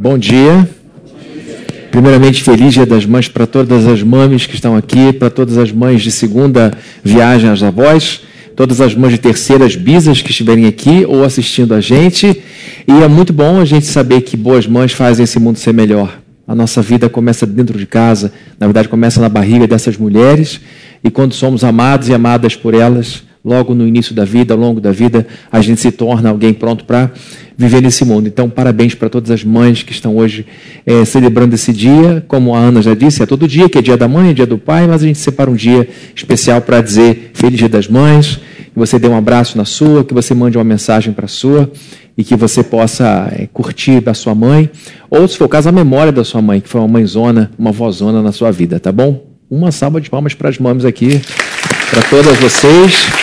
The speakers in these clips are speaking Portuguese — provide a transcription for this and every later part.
Bom dia. Primeiramente, feliz Dia das Mães para todas as mães que estão aqui, para todas as mães de segunda viagem às avós, todas as mães de terceiras bisas que estiverem aqui ou assistindo a gente. E é muito bom a gente saber que boas mães fazem esse mundo ser melhor. A nossa vida começa dentro de casa, na verdade, começa na barriga dessas mulheres, e quando somos amados e amadas por elas, logo no início da vida, ao longo da vida, a gente se torna alguém pronto para viver nesse mundo. Então, parabéns para todas as mães que estão hoje é, celebrando esse dia. Como a Ana já disse, é todo dia que é dia da mãe, é dia do pai, mas a gente separa um dia especial para dizer Feliz Dia das Mães, que você dê um abraço na sua, que você mande uma mensagem para a sua e que você possa é, curtir da sua mãe, ou se for o caso, a memória da sua mãe, que foi uma mãezona, uma vozona na sua vida, tá bom? Uma salva de palmas para as mães aqui, para todas vocês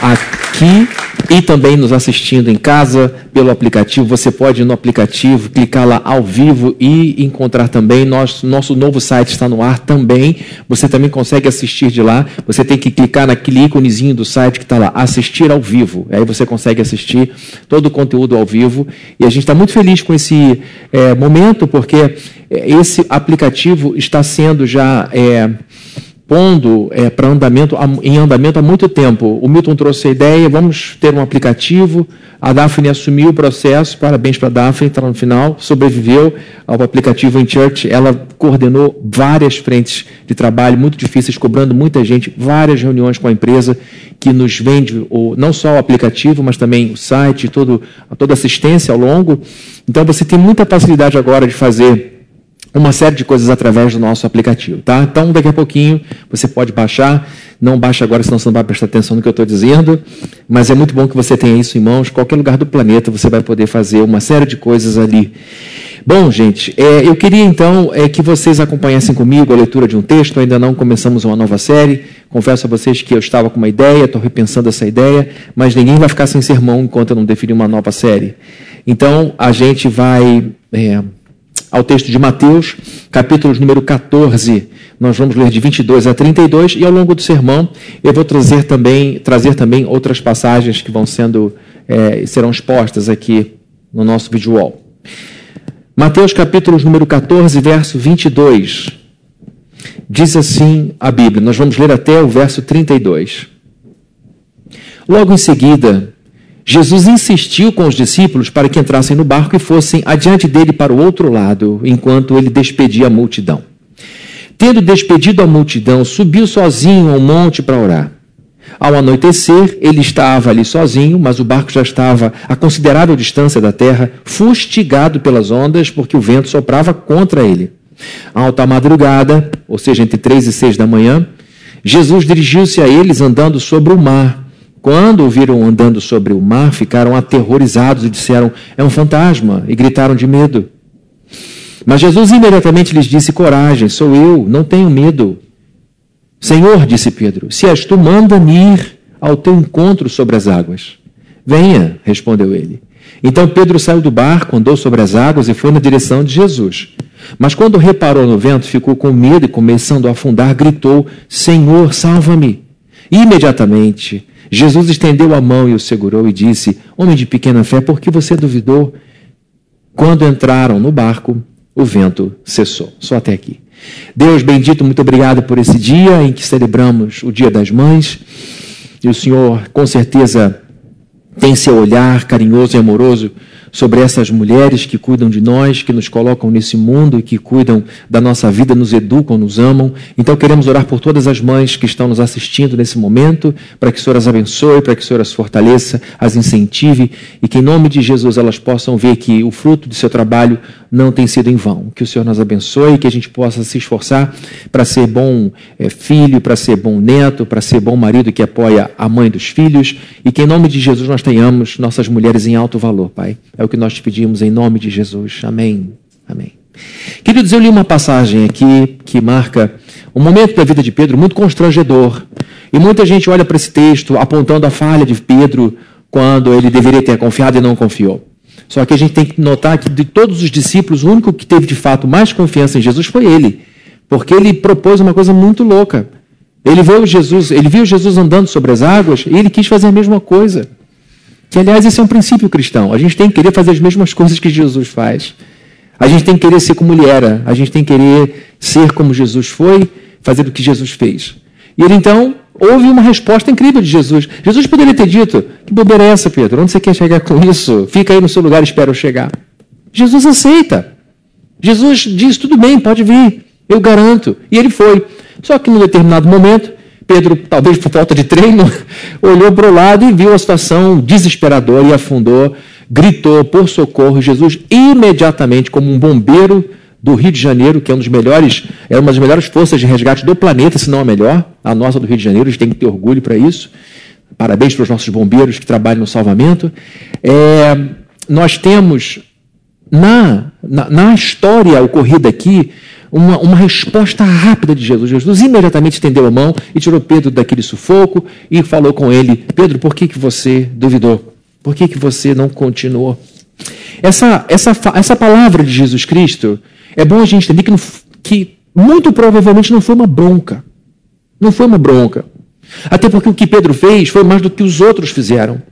aqui e também nos assistindo em casa pelo aplicativo. Você pode ir no aplicativo, clicar lá ao vivo e encontrar também. Nosso, nosso novo site está no ar também. Você também consegue assistir de lá. Você tem que clicar naquele íconezinho do site que está lá, assistir ao vivo. Aí você consegue assistir todo o conteúdo ao vivo. E a gente está muito feliz com esse é, momento, porque esse aplicativo está sendo já. É, pondo é, para andamento em andamento há muito tempo. O Milton trouxe a ideia, vamos ter um aplicativo. A Daphne assumiu o processo, parabéns para a Daphne, está no final, sobreviveu ao aplicativo em Church. Ela coordenou várias frentes de trabalho muito difíceis, cobrando muita gente, várias reuniões com a empresa que nos vende o, não só o aplicativo, mas também o site, todo, toda assistência ao longo. Então você tem muita facilidade agora de fazer uma série de coisas através do nosso aplicativo, tá? Então, daqui a pouquinho você pode baixar. Não baixa agora, senão você não vai prestar atenção no que eu estou dizendo. Mas é muito bom que você tenha isso em mãos. Qualquer lugar do planeta você vai poder fazer uma série de coisas ali. Bom, gente, é, eu queria então é, que vocês acompanhassem comigo a leitura de um texto. Ainda não começamos uma nova série. Confesso a vocês que eu estava com uma ideia, estou repensando essa ideia, mas ninguém vai ficar sem sermão enquanto eu não definir uma nova série. Então, a gente vai. É, ao texto de Mateus, capítulo número 14. Nós vamos ler de 22 a 32 e ao longo do sermão eu vou trazer também, trazer também outras passagens que vão sendo é, serão expostas aqui no nosso vídeo wall. Mateus capítulo número 14, verso 22. Diz assim a Bíblia. Nós vamos ler até o verso 32. Logo em seguida, Jesus insistiu com os discípulos para que entrassem no barco e fossem adiante dele para o outro lado, enquanto ele despedia a multidão. Tendo despedido a multidão, subiu sozinho ao monte para orar. Ao anoitecer, ele estava ali sozinho, mas o barco já estava a considerável distância da terra, fustigado pelas ondas, porque o vento soprava contra ele. À alta madrugada, ou seja, entre três e seis da manhã, Jesus dirigiu-se a eles andando sobre o mar quando o viram andando sobre o mar, ficaram aterrorizados e disseram: É um fantasma, e gritaram de medo. Mas Jesus imediatamente lhes disse: Coragem, sou eu, não tenho medo. Senhor, disse Pedro, se és tu, manda-me ir ao teu encontro sobre as águas. Venha, respondeu ele. Então Pedro saiu do barco, andou sobre as águas e foi na direção de Jesus. Mas quando reparou no vento, ficou com medo e, começando a afundar, gritou: Senhor, salva-me. Imediatamente Jesus estendeu a mão e o segurou e disse: Homem de pequena fé, por que você duvidou? Quando entraram no barco, o vento cessou. Só até aqui. Deus bendito, muito obrigado por esse dia em que celebramos o Dia das Mães. E o Senhor, com certeza, tem seu olhar carinhoso e amoroso sobre essas mulheres que cuidam de nós, que nos colocam nesse mundo e que cuidam da nossa vida, nos educam, nos amam. Então queremos orar por todas as mães que estão nos assistindo nesse momento, para que o Senhor as abençoe, para que o Senhor as fortaleça, as incentive e que em nome de Jesus elas possam ver que o fruto do seu trabalho não tem sido em vão. Que o Senhor nos abençoe, que a gente possa se esforçar para ser bom é, filho, para ser bom neto, para ser bom marido que apoia a mãe dos filhos e que em nome de Jesus nós tenhamos nossas mulheres em alto valor, Pai. É o que nós te pedimos em nome de Jesus. Amém. Amém. Queridos, eu li uma passagem aqui que marca um momento da vida de Pedro muito constrangedor. E muita gente olha para esse texto apontando a falha de Pedro quando ele deveria ter confiado e não confiou. Só que a gente tem que notar que de todos os discípulos, o único que teve de fato mais confiança em Jesus foi ele. Porque ele propôs uma coisa muito louca. Ele viu Jesus, ele viu Jesus andando sobre as águas e ele quis fazer a mesma coisa. Que, aliás, esse é um princípio cristão. A gente tem que querer fazer as mesmas coisas que Jesus faz. A gente tem que querer ser como ele era. A gente tem que querer ser como Jesus foi, fazer o que Jesus fez. E ele então houve uma resposta incrível de Jesus. Jesus poderia ter dito: Que bobeira é essa, Pedro? Onde você quer chegar com isso? Fica aí no seu lugar e espera eu chegar. Jesus aceita. Jesus diz: Tudo bem, pode vir, eu garanto. E ele foi. Só que num determinado momento, Pedro, talvez por falta de treino, olhou para o lado e viu a situação desesperadora e afundou, gritou por socorro. Jesus, imediatamente, como um bombeiro do Rio de Janeiro, que é um dos melhores, é uma das melhores forças de resgate do planeta, se não a melhor, a nossa do Rio de Janeiro, a gente tem que ter orgulho para isso. Parabéns para os nossos bombeiros que trabalham no salvamento. É, nós temos na, na, na história ocorrida aqui uma, uma resposta rápida de Jesus. Jesus imediatamente estendeu a mão e tirou Pedro daquele sufoco e falou com ele: Pedro, por que, que você duvidou? Por que, que você não continuou? Essa, essa, essa palavra de Jesus Cristo, é bom a gente entender que, não, que muito provavelmente não foi uma bronca. Não foi uma bronca. Até porque o que Pedro fez foi mais do que os outros fizeram.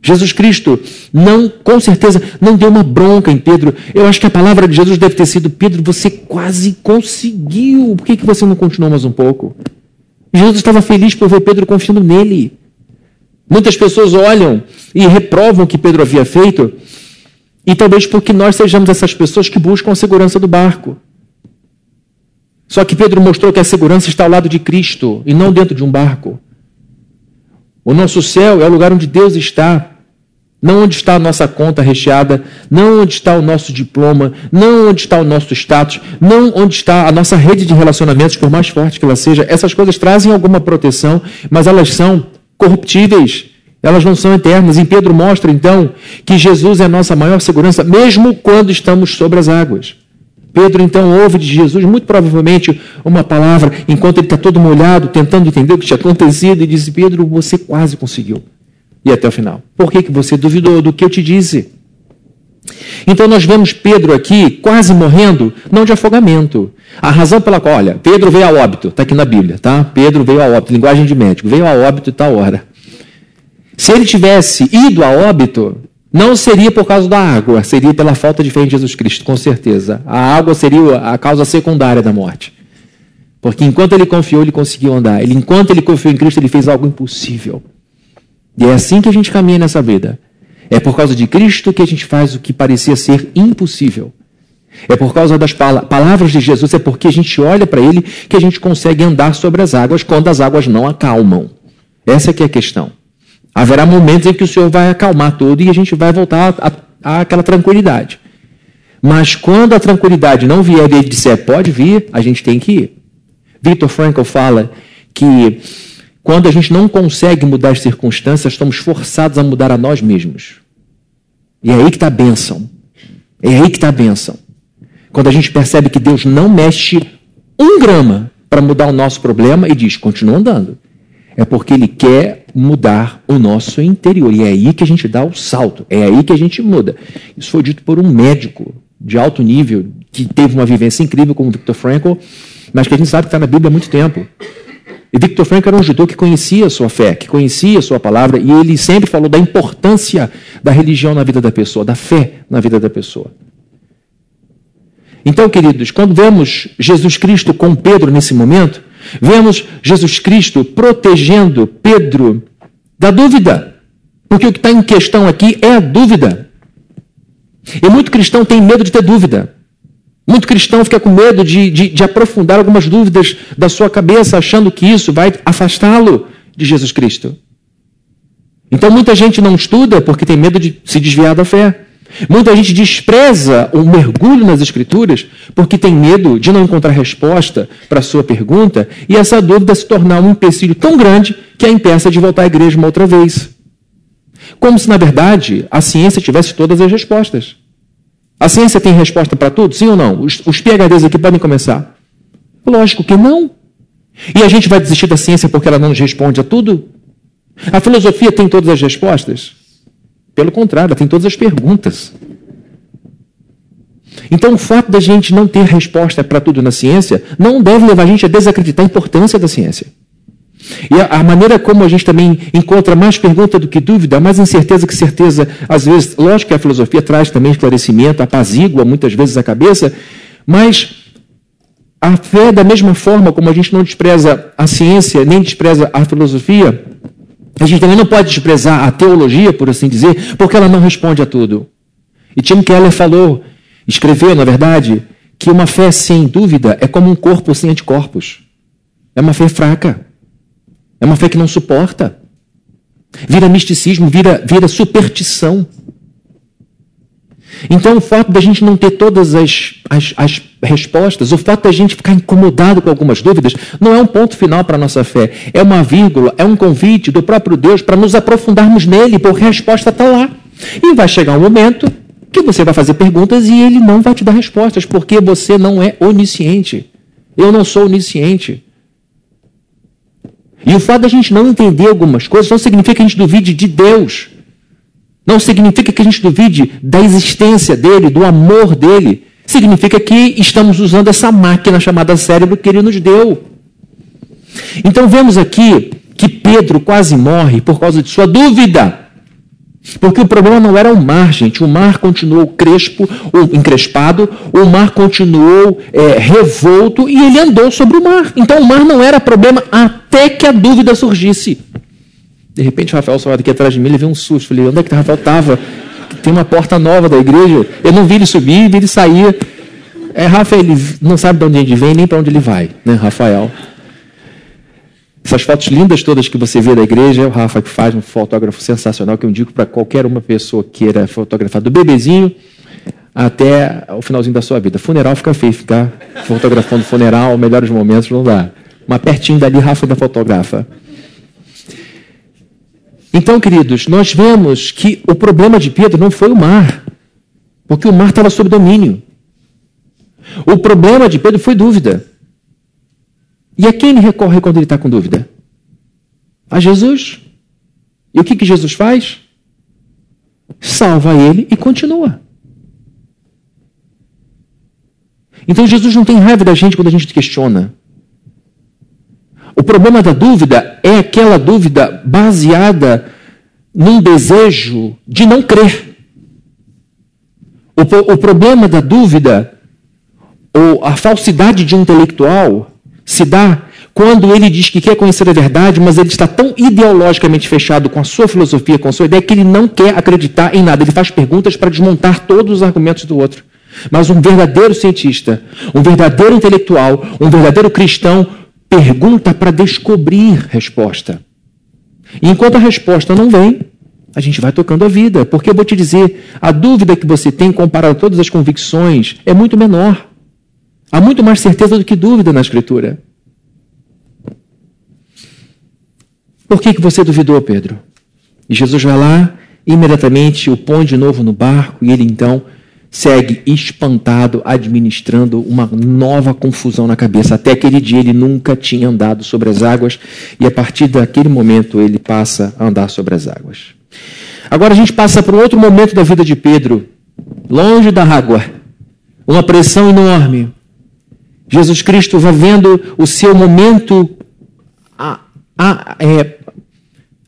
Jesus Cristo não, com certeza, não deu uma bronca em Pedro. Eu acho que a palavra de Jesus deve ter sido: Pedro, você quase conseguiu. Por que, que você não continuou mais um pouco? Jesus estava feliz por ver Pedro confiando nele. Muitas pessoas olham e reprovam o que Pedro havia feito, e talvez porque nós sejamos essas pessoas que buscam a segurança do barco. Só que Pedro mostrou que a segurança está ao lado de Cristo e não dentro de um barco. O nosso céu é o lugar onde Deus está. Não onde está a nossa conta recheada, não onde está o nosso diploma, não onde está o nosso status, não onde está a nossa rede de relacionamentos, por mais forte que ela seja. Essas coisas trazem alguma proteção, mas elas são corruptíveis. Elas não são eternas. E Pedro mostra, então, que Jesus é a nossa maior segurança, mesmo quando estamos sobre as águas. Pedro então ouve de Jesus, muito provavelmente, uma palavra, enquanto ele está todo molhado, tentando entender o que tinha acontecido, e diz: Pedro, você quase conseguiu. E até o final. Por que, que você duvidou do que eu te disse? Então nós vemos Pedro aqui quase morrendo, não de afogamento. A razão pela qual, olha, Pedro veio a óbito, está aqui na Bíblia, tá? Pedro veio a óbito, linguagem de médico, veio a óbito e tal hora. Se ele tivesse ido a óbito, não seria por causa da água, seria pela falta de fé em Jesus Cristo, com certeza. A água seria a causa secundária da morte. Porque enquanto ele confiou, ele conseguiu andar. Ele, enquanto ele confiou em Cristo, ele fez algo impossível. E é assim que a gente caminha nessa vida. É por causa de Cristo que a gente faz o que parecia ser impossível. É por causa das palavras de Jesus, é porque a gente olha para ele que a gente consegue andar sobre as águas quando as águas não acalmam. Essa é a questão. Haverá momentos em que o Senhor vai acalmar tudo e a gente vai voltar àquela tranquilidade. Mas quando a tranquilidade não vier e ele disser pode vir, a gente tem que ir. Victor Frankl fala que quando a gente não consegue mudar as circunstâncias, estamos forçados a mudar a nós mesmos. E é aí que está a bênção. É aí que está a bênção. Quando a gente percebe que Deus não mexe um grama para mudar o nosso problema e diz, continua andando. É porque Ele quer mudar o nosso interior. E é aí que a gente dá o salto, é aí que a gente muda. Isso foi dito por um médico de alto nível, que teve uma vivência incrível como Viktor Frankl, mas que a gente sabe que está na Bíblia há muito tempo. E Viktor Frankl era um judeu que conhecia a sua fé, que conhecia a sua palavra, e ele sempre falou da importância da religião na vida da pessoa, da fé na vida da pessoa. Então, queridos, quando vemos Jesus Cristo com Pedro nesse momento, Vemos Jesus Cristo protegendo Pedro da dúvida. Porque o que está em questão aqui é a dúvida. E muito cristão tem medo de ter dúvida. Muito cristão fica com medo de, de, de aprofundar algumas dúvidas da sua cabeça, achando que isso vai afastá-lo de Jesus Cristo. Então muita gente não estuda porque tem medo de se desviar da fé. Muita gente despreza o mergulho nas Escrituras porque tem medo de não encontrar resposta para a sua pergunta e essa dúvida se tornar um empecilho tão grande que a impeça de voltar à igreja uma outra vez. Como se, na verdade, a ciência tivesse todas as respostas. A ciência tem resposta para tudo? Sim ou não? Os, os PHDs aqui podem começar? Lógico que não. E a gente vai desistir da ciência porque ela não nos responde a tudo? A filosofia tem todas as respostas? Pelo contrário, ela tem todas as perguntas. Então, o fato da gente não ter resposta para tudo na ciência não deve levar a gente a desacreditar a importância da ciência. E a, maneira como a gente também encontra mais pergunta do que dúvida, mais incerteza que certeza, às vezes, lógico que a filosofia traz também esclarecimento, apazigua muitas vezes a cabeça, mas a fé, da mesma forma como a gente não despreza a ciência, nem despreza a filosofia, a gente também não pode desprezar a teologia, por assim dizer, porque ela não responde a tudo. E Tim Keller falou, escreveu, na verdade, que uma fé sem dúvida é como um corpo sem anticorpos. É uma fé fraca. É uma fé que não suporta. Vira misticismo, vira, vira superstição. Então, o fato da gente não ter todas as, as, as, respostas, o fato da gente ficar incomodado com algumas dúvidas, não é um ponto final para a nossa fé. É uma vírgula, é um convite do próprio Deus para nos aprofundarmos nele, porque a resposta está lá. E vai chegar um momento que você vai fazer perguntas e ele não vai te dar respostas, porque você não é onisciente. Eu não sou onisciente. E o fato da gente não entender algumas coisas não significa que a gente duvide de Deus. Não significa que a gente duvide da existência dele, do amor dele. Significa que estamos usando essa máquina chamada cérebro que ele nos deu. Então vemos aqui que Pedro quase morre por causa de sua dúvida. Porque o problema não era o mar, gente. O mar continuou crespo, encrespado, o mar continuou é, revolto e ele andou sobre o mar. Então o mar não era problema até que a dúvida surgisse. De repente, o Rafael saiu daqui atrás de mim, ele viu um susto. Falei, onde é que o Rafael estava? Tem uma porta nova da igreja. Eu não vi ele subir, vi ele sair. É, Rafael, ele não sabe de onde ele vem nem para onde ele vai, né, Rafael? Essas fotos lindas todas que você vê da igreja, é o Rafa que faz, um fotógrafo sensacional, que eu indico para qualquer uma pessoa que queira fotografar do bebezinho até o finalzinho da sua vida. Funeral fica feio, ficar fotografando funeral, melhores momentos, não dá. Mas pertinho dali, Rafa da fotografa. Então, queridos, nós vemos que o problema de Pedro não foi o mar, porque o mar estava sob domínio. O problema de Pedro foi dúvida. E a quem ele recorre quando ele está com dúvida? A Jesus. E o que, que Jesus faz? Salva ele e continua. Então Jesus não tem raiva da gente quando a gente questiona. O problema da dúvida é aquela dúvida baseada num desejo de não crer. O, o problema da dúvida, ou a falsidade de um intelectual, se dá quando ele diz que quer conhecer a verdade, mas ele está tão ideologicamente fechado com a sua filosofia, com a sua ideia, que ele não quer acreditar em nada. Ele faz perguntas para desmontar todos os argumentos do outro. Mas um verdadeiro cientista, um verdadeiro intelectual, um verdadeiro cristão pergunta para descobrir resposta. E enquanto a resposta não vem, a gente vai tocando a vida. Porque eu vou te dizer, a dúvida que você tem comparado a todas as convicções é muito menor. Há muito mais certeza do que dúvida na Escritura. Por que, que você duvidou, Pedro? E Jesus vai lá, imediatamente o põe de novo no barco, e ele então segue espantado, administrando uma nova confusão na cabeça. Até aquele dia ele nunca tinha andado sobre as águas e a partir daquele momento ele passa a andar sobre as águas. Agora a gente passa para um outro momento da vida de Pedro, longe da água, uma pressão enorme. Jesus Cristo vai vendo o seu momento a, a, é,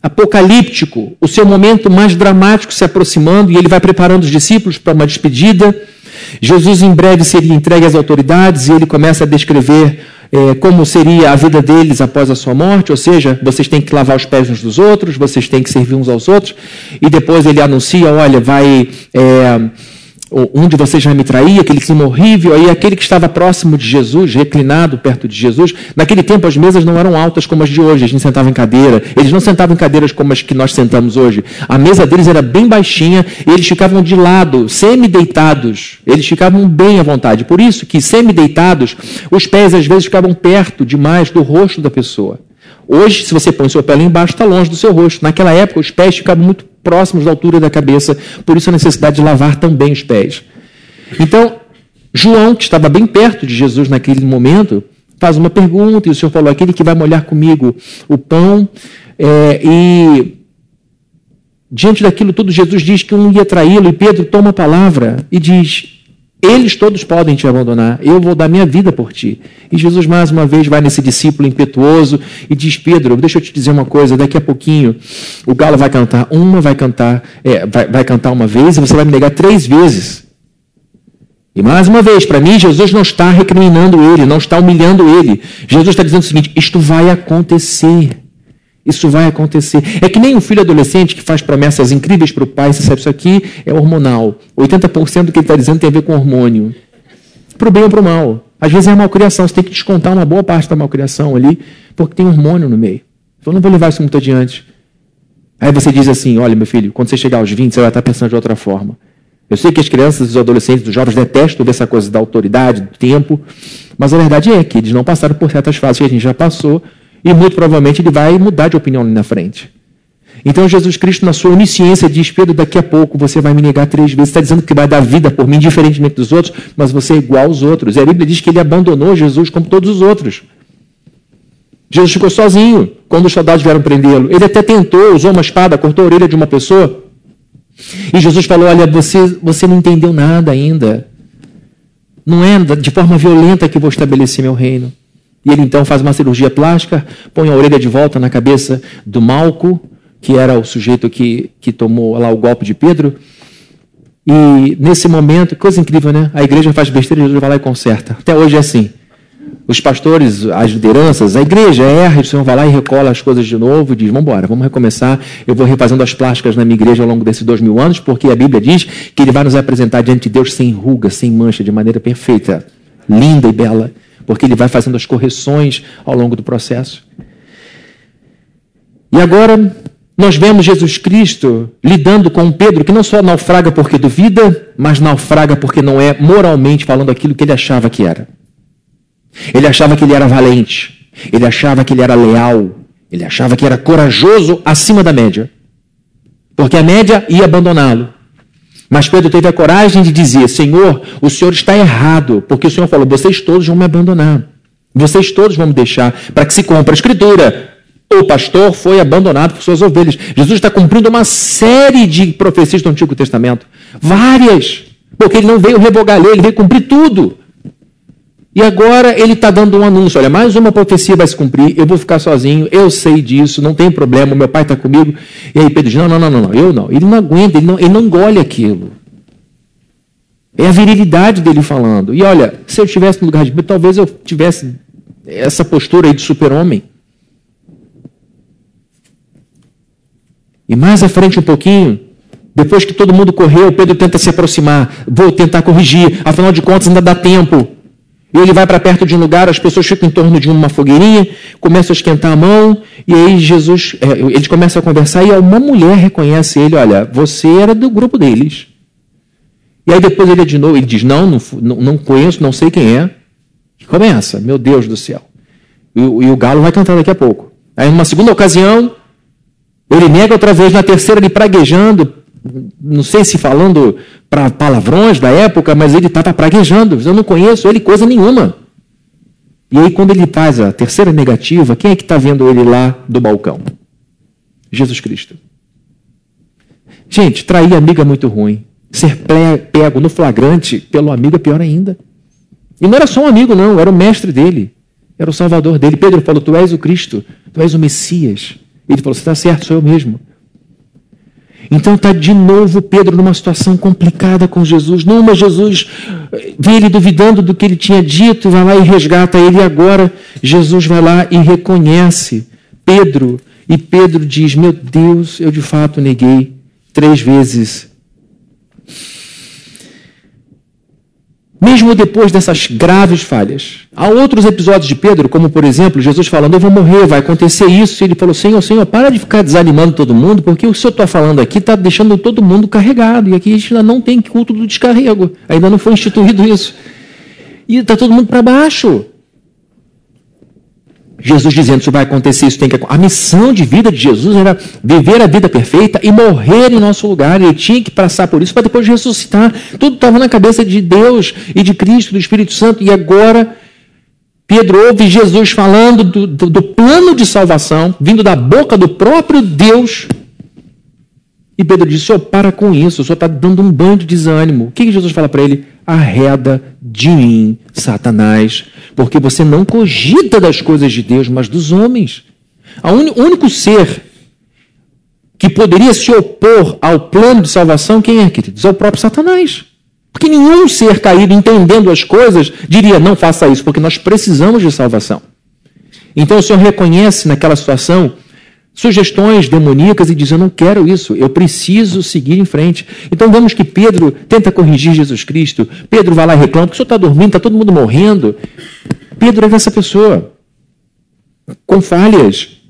apocalíptico, o seu momento mais dramático se aproximando, e ele vai preparando os discípulos para uma despedida. Jesus em breve seria entregue às autoridades e ele começa a descrever é, como seria a vida deles após a sua morte, ou seja, vocês têm que lavar os pés uns dos outros, vocês têm que servir uns aos outros, e depois ele anuncia, olha, vai. É, um de vocês vai me trair, aquele clima horrível, aí aquele que estava próximo de Jesus, reclinado perto de Jesus, naquele tempo as mesas não eram altas como as de hoje, a gente sentava em cadeira, eles não sentavam em cadeiras como as que nós sentamos hoje, a mesa deles era bem baixinha, e eles ficavam de lado, semi-deitados, eles ficavam bem à vontade, por isso que semi-deitados, os pés às vezes ficavam perto demais do rosto da pessoa. Hoje, se você põe seu pé lá embaixo, está longe do seu rosto. Naquela época, os pés ficavam muito próximos da altura da cabeça, por isso a necessidade de lavar também os pés. Então, João, que estava bem perto de Jesus naquele momento, faz uma pergunta, e o Senhor falou: aquele que vai molhar comigo o pão, é, e diante daquilo tudo, Jesus diz que um ia traí-lo, e Pedro toma a palavra e diz: Eles todos podem te abandonar, eu vou dar minha vida por ti. E Jesus, mais uma vez, vai nesse discípulo impetuoso e diz: Pedro, deixa eu te dizer uma coisa, daqui a pouquinho o galo vai cantar uma, vai cantar, é, vai, vai cantar uma vez e você vai me negar três vezes. E mais uma vez, para mim, Jesus não está recriminando ele, não está humilhando ele. Jesus está dizendo o seguinte: isto vai acontecer. Isso vai acontecer. É que nem um filho adolescente que faz promessas incríveis para o pai, você sabe, isso aqui é hormonal. 80% do que ele está dizendo tem a ver com hormônio. Para o bem ou para o mal. Às vezes é malcriação, você tem que descontar uma boa parte da malcriação ali, porque tem hormônio no meio. Então, não vou levar isso muito adiante. Aí você diz assim: olha, meu filho, quando você chegar aos 20, você vai estar pensando de outra forma. Eu sei que as crianças, os adolescentes, os jovens detestam ver essa coisa da autoridade, do tempo, mas a verdade é que eles não passaram por certas fases que a gente já passou e muito provavelmente ele vai mudar de opinião ali na frente. Então Jesus Cristo, na sua onisciência, diz: Pedro, daqui a pouco você vai me negar três vezes. Está dizendo que vai dar vida por mim, diferentemente dos outros, mas você é igual aos outros. E a Bíblia diz que ele abandonou Jesus como todos os outros. Jesus ficou sozinho quando os soldados vieram prendê-lo. Ele até tentou, usou uma espada, cortou a orelha de uma pessoa. E Jesus falou: Olha, você, você não entendeu nada ainda. Não é de forma violenta que vou estabelecer meu reino. E ele então faz uma cirurgia plástica, põe a orelha de volta na cabeça do Malco, que era o sujeito que, que tomou lá o golpe de Pedro. E nesse momento, coisa incrível, né? A igreja faz besteira Jesus vai lá e conserta. Até hoje é assim. Os pastores, as lideranças, a igreja erra, o Senhor vai lá e recola as coisas de novo e diz: vamos embora, vamos recomeçar. Eu vou refazendo as plásticas na minha igreja ao longo desses dois mil anos, porque a Bíblia diz que Ele vai nos apresentar diante de Deus sem ruga, sem mancha, de maneira perfeita, linda e bela porque ele vai fazendo as correções ao longo do processo. E agora nós vemos Jesus Cristo lidando com Pedro, que não só naufraga porque duvida, mas naufraga porque não é moralmente falando aquilo que ele achava que era. Ele achava que ele era valente, ele achava que ele era leal, ele achava que era corajoso acima da média. Porque a média ia abandoná-lo. Mas Pedro teve a coragem de dizer: Senhor, o Senhor está errado, porque o Senhor falou: vocês todos vão me abandonar. Vocês todos vão me deixar para que se cumpra a escritura. O pastor foi abandonado por suas ovelhas. Jesus está cumprindo uma série de profecias do Antigo Testamento. Várias. Porque ele não veio revogar a lei, ele veio cumprir tudo. E agora ele está dando um anúncio: olha, mais uma profecia vai se cumprir, eu vou ficar sozinho, eu sei disso, não tem problema, meu pai está comigo. E aí Pedro diz: não, não, não, não, eu não. Ele não aguenta, ele não, ele não engole aquilo. É a virilidade dele falando. E olha, se eu estivesse no lugar de Pedro, talvez eu tivesse essa postura aí de super-homem. E mais à frente um pouquinho, depois que todo mundo correu, Pedro tenta se aproximar. Vou tentar corrigir, afinal de contas ainda dá tempo. E ele vai para perto de um lugar, as pessoas ficam em torno de uma fogueirinha, começam a esquentar a mão, e aí Jesus, é, eles começam a conversar, e uma mulher reconhece ele, olha, você era do grupo deles. E aí depois ele de novo, ele diz, não, não, não conheço, não sei quem é. E começa, meu Deus do céu. E, e o galo vai cantar daqui a pouco. Aí numa segunda ocasião, ele nega outra vez, na terceira ele praguejando, não sei se falando para palavrões da época, mas ele estava praguejando. Eu não conheço ele coisa nenhuma. E aí, quando ele faz a terceira negativa, quem é que está vendo ele lá do balcão? Jesus Cristo. Gente, trair amigo é muito ruim. Ser pego no flagrante pelo amigo é pior ainda. E não era só um amigo, não, era o mestre dele. Era o salvador dele. Pedro falou: Tu és o Cristo, tu és o Messias. Ele falou: Você está certo, sou eu mesmo. Então está de novo Pedro numa situação complicada com Jesus. Numa, Jesus vê ele duvidando do que ele tinha dito, vai lá e resgata ele. E agora Jesus vai lá e reconhece Pedro. E Pedro diz: Meu Deus, eu de fato neguei três vezes mesmo depois dessas graves falhas. Há outros episódios de Pedro, como por exemplo, Jesus falando: Eu vou morrer, vai acontecer isso. E ele falou: Senhor, Senhor, para de ficar desanimando todo mundo, porque o que eu estou falando aqui está deixando todo mundo carregado. E aqui a gente ainda não tem culto do descarrego, ainda não foi instituído isso. E está todo mundo para baixo. Jesus dizendo isso vai acontecer, isso tem que A missão de vida de Jesus era viver a vida perfeita e morrer em nosso lugar. Ele tinha que passar por isso para depois ressuscitar. Tudo estava na cabeça de Deus e de Cristo, do Espírito Santo. E agora Pedro ouve Jesus falando do, do, do plano de salvação, vindo da boca do próprio Deus. E Pedro diz: Senhor, para com isso, o senhor está dando um banho de desânimo. O que, que Jesus fala para ele? arreda de mim, Satanás, porque você não cogita das coisas de Deus, mas dos homens. O único ser que poderia se opor ao plano de salvação, quem é, queridos? É o próprio Satanás. Porque nenhum ser caído entendendo as coisas diria, não faça isso, porque nós precisamos de salvação. Então o Senhor reconhece naquela situação sugestões demoníacas e diz: Eu não quero isso, eu preciso seguir em frente. Então vemos que Pedro tenta corrigir Jesus Cristo. Pedro vai lá e reclama: que o senhor está dormindo, está todo mundo morrendo. Pedro é essa pessoa, com falhas,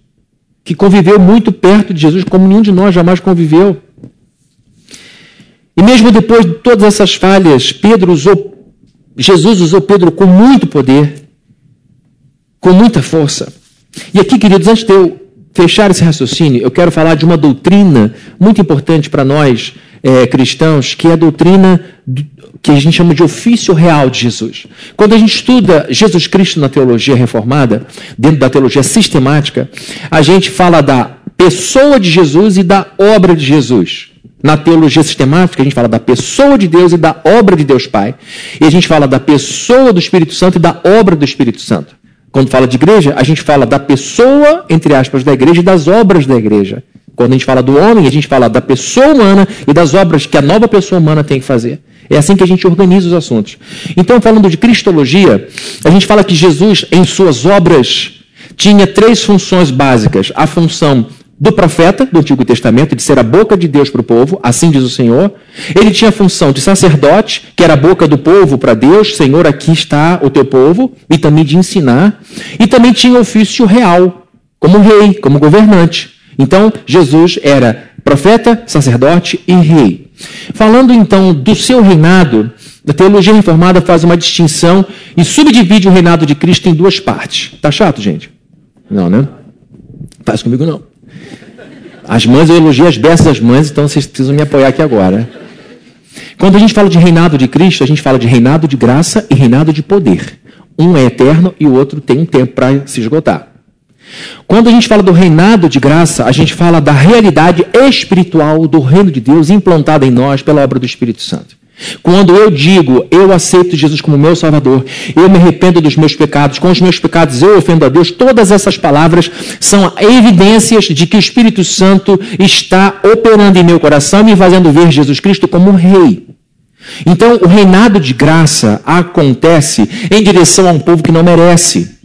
que conviveu muito perto de Jesus, como nenhum de nós jamais conviveu. E mesmo depois de todas essas falhas, Pedro usou, Jesus usou Pedro com muito poder, com muita força. E aqui, queridos, antes de eu fechar esse raciocínio, eu quero falar de uma doutrina muito importante para nós é, cristãos, que é a doutrina do, que a gente chama de ofício real de Jesus. Quando a gente estuda Jesus Cristo na teologia reformada, dentro da teologia sistemática, a gente fala da pessoa de Jesus e da obra de Jesus. Na teologia sistemática, a gente fala da pessoa de Deus e da obra de Deus Pai. E a gente fala da pessoa do Espírito Santo e da obra do Espírito Santo. Quando fala de igreja, a gente fala da pessoa, entre aspas, da igreja e das obras da igreja. Quando a gente fala do homem, a gente fala da pessoa humana e das obras que a nova pessoa humana tem que fazer. É assim que a gente organiza os assuntos. Então, falando de cristologia, a gente fala que Jesus, em suas obras, tinha três funções básicas: a função do profeta do Antigo Testamento, de ser a boca de Deus para o povo, assim diz o Senhor. Ele tinha a função de sacerdote, que era a boca do povo para Deus, Senhor, aqui está o teu povo, e também de ensinar. E também tinha ofício real, como rei, como governante. Então, Jesus era profeta, sacerdote e rei. Falando então do seu reinado, a teologia reformada faz uma distinção e subdivide o reinado de Cristo em duas partes. Tá chato, gente? Não, né? Faz comigo não. As mães, eu elogio as beças das mães, então vocês precisam me apoiar aqui agora. Quando a gente fala de reinado de Cristo, a gente fala de reinado de graça e reinado de poder. Um é eterno e o outro tem um tempo para se esgotar. Quando a gente fala do reinado de graça, a gente fala da realidade espiritual do reino de Deus implantada em nós pela obra do Espírito Santo. Quando eu digo, eu aceito Jesus como meu Salvador, eu me arrependo dos meus pecados, com os meus pecados eu ofendo a Deus, todas essas palavras são evidências de que o Espírito Santo está operando em meu coração, me fazendo ver Jesus Cristo como Rei. Então, o reinado de graça acontece em direção a um povo que não merece.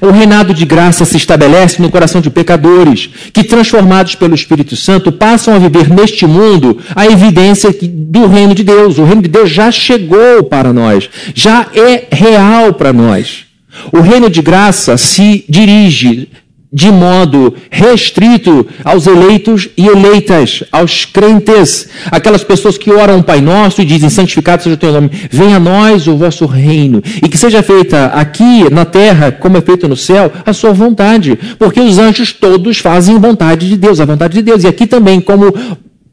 O reinado de graça se estabelece no coração de pecadores, que, transformados pelo Espírito Santo, passam a viver neste mundo a evidência do reino de Deus. O reino de Deus já chegou para nós, já é real para nós. O reino de graça se dirige de modo restrito aos eleitos e eleitas, aos crentes, aquelas pessoas que oram o Pai Nosso e dizem: santificado seja o teu nome, venha a nós o vosso reino, e que seja feita aqui na terra, como é feito no céu, a sua vontade, porque os anjos todos fazem vontade de Deus, a vontade de Deus, e aqui também, como